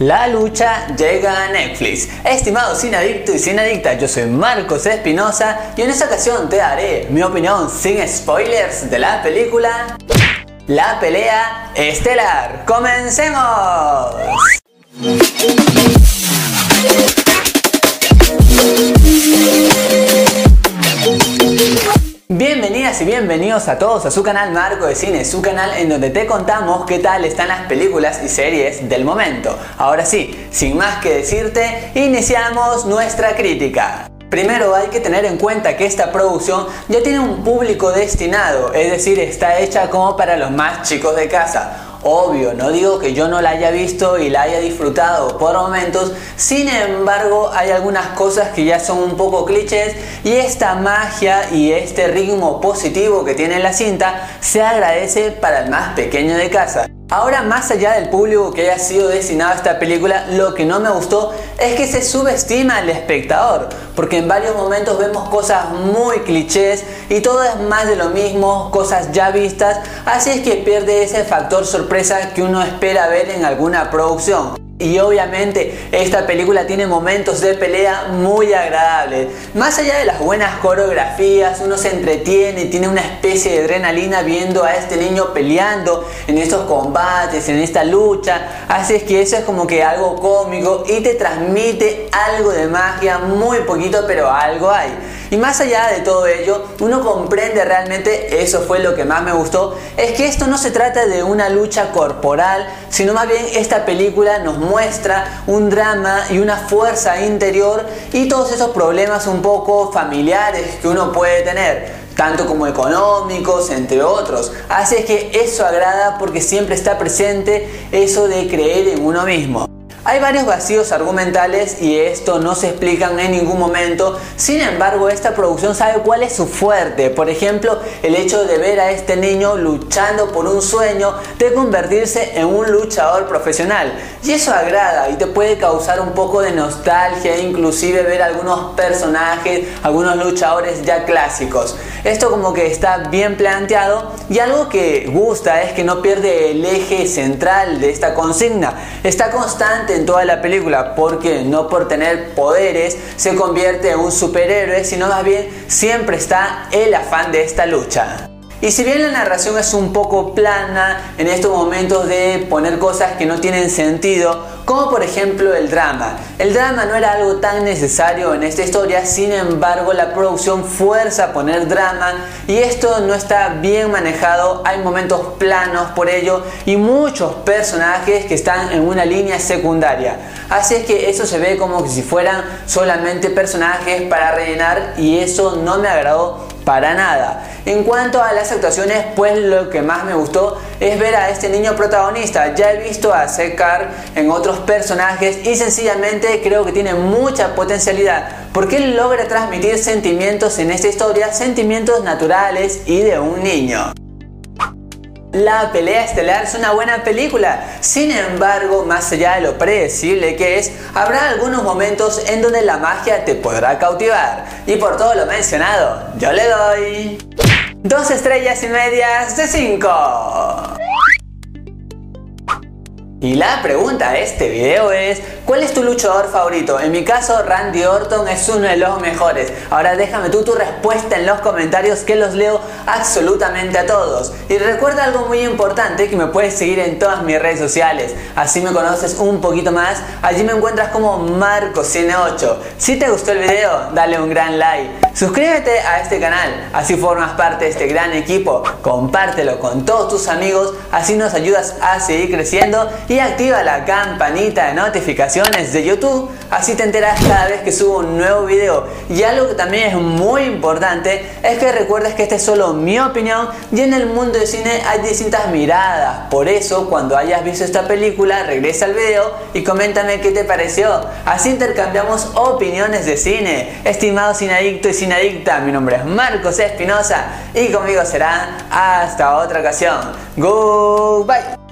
La lucha llega a Netflix. Estimado sin adicto y sin adicta, yo soy Marcos Espinosa y en esta ocasión te daré mi opinión sin spoilers de la película La pelea estelar. ¡Comencemos! Y bienvenidos a todos a su canal Marco de Cine, su canal en donde te contamos qué tal están las películas y series del momento. Ahora sí, sin más que decirte, iniciamos nuestra crítica. Primero hay que tener en cuenta que esta producción ya tiene un público destinado, es decir, está hecha como para los más chicos de casa Obvio, no digo que yo no la haya visto y la haya disfrutado por momentos, sin embargo hay algunas cosas que ya son un poco clichés y esta magia y este ritmo positivo que tiene la cinta se agradece para el más pequeño de casa. Ahora, más allá del público que haya sido destinado a esta película, lo que no me gustó es que se subestima al espectador, porque en varios momentos vemos cosas muy clichés y todo es más de lo mismo, cosas ya vistas, así es que pierde ese factor sorpresa que uno espera ver en alguna producción. Y obviamente esta película tiene momentos de pelea muy agradables. Más allá de las buenas coreografías, uno se entretiene, tiene una especie de adrenalina viendo a este niño peleando en estos combates, en esta lucha. Así que eso es como que algo cómico y te transmite algo de magia, muy poquito, pero algo hay. Y más allá de todo ello, uno comprende realmente, eso fue lo que más me gustó, es que esto no se trata de una lucha corporal, sino más bien esta película nos muestra un drama y una fuerza interior y todos esos problemas un poco familiares que uno puede tener tanto como económicos, entre otros. Así que eso agrada porque siempre está presente eso de creer en uno mismo. Hay varios vacíos argumentales y esto no se explican en ningún momento. Sin embargo, esta producción sabe cuál es su fuerte. Por ejemplo, el hecho de ver a este niño luchando por un sueño de convertirse en un luchador profesional. Y eso agrada y te puede causar un poco de nostalgia, inclusive ver algunos personajes, algunos luchadores ya clásicos. Esto como que está bien planteado y algo que gusta es que no pierde el eje central de esta consigna. Está constante en toda la película porque no por tener poderes se convierte en un superhéroe, sino más bien siempre está el afán de esta lucha. Y si bien la narración es un poco plana en estos momentos de poner cosas que no tienen sentido, como por ejemplo el drama. El drama no era algo tan necesario en esta historia, sin embargo la producción fuerza a poner drama y esto no está bien manejado, hay momentos planos por ello y muchos personajes que están en una línea secundaria. Así es que eso se ve como si fueran solamente personajes para rellenar y eso no me agradó para nada. En cuanto a las actuaciones, pues lo que más me gustó es ver a este niño protagonista. Ya he visto a Sekar en otros personajes y sencillamente creo que tiene mucha potencialidad porque él logra transmitir sentimientos en esta historia, sentimientos naturales y de un niño. La pelea estelar es una buena película, sin embargo, más allá de lo predecible que es, habrá algunos momentos en donde la magia te podrá cautivar. Y por todo lo mencionado, yo le doy dos estrellas y medias de 5. Y la pregunta de este video es, ¿cuál es tu luchador favorito? En mi caso, Randy Orton es uno de los mejores. Ahora déjame tú tu respuesta en los comentarios que los leo absolutamente a todos. Y recuerda algo muy importante que me puedes seguir en todas mis redes sociales. Así me conoces un poquito más. Allí me encuentras como MarcoCine8. Si te gustó el video, dale un gran like. Suscríbete a este canal, así formas parte de este gran equipo. Compártelo con todos tus amigos, así nos ayudas a seguir creciendo y activa la campanita de notificaciones de YouTube, así te enteras cada vez que subo un nuevo video. Y algo que también es muy importante es que recuerdes que esta es solo mi opinión y en el mundo del cine hay distintas miradas. Por eso, cuando hayas visto esta película, regresa al video y coméntame qué te pareció. Así intercambiamos opiniones de cine. Estimado cineadicto y cineadicta, mi nombre es Marcos Espinosa y conmigo será hasta otra ocasión. Goodbye.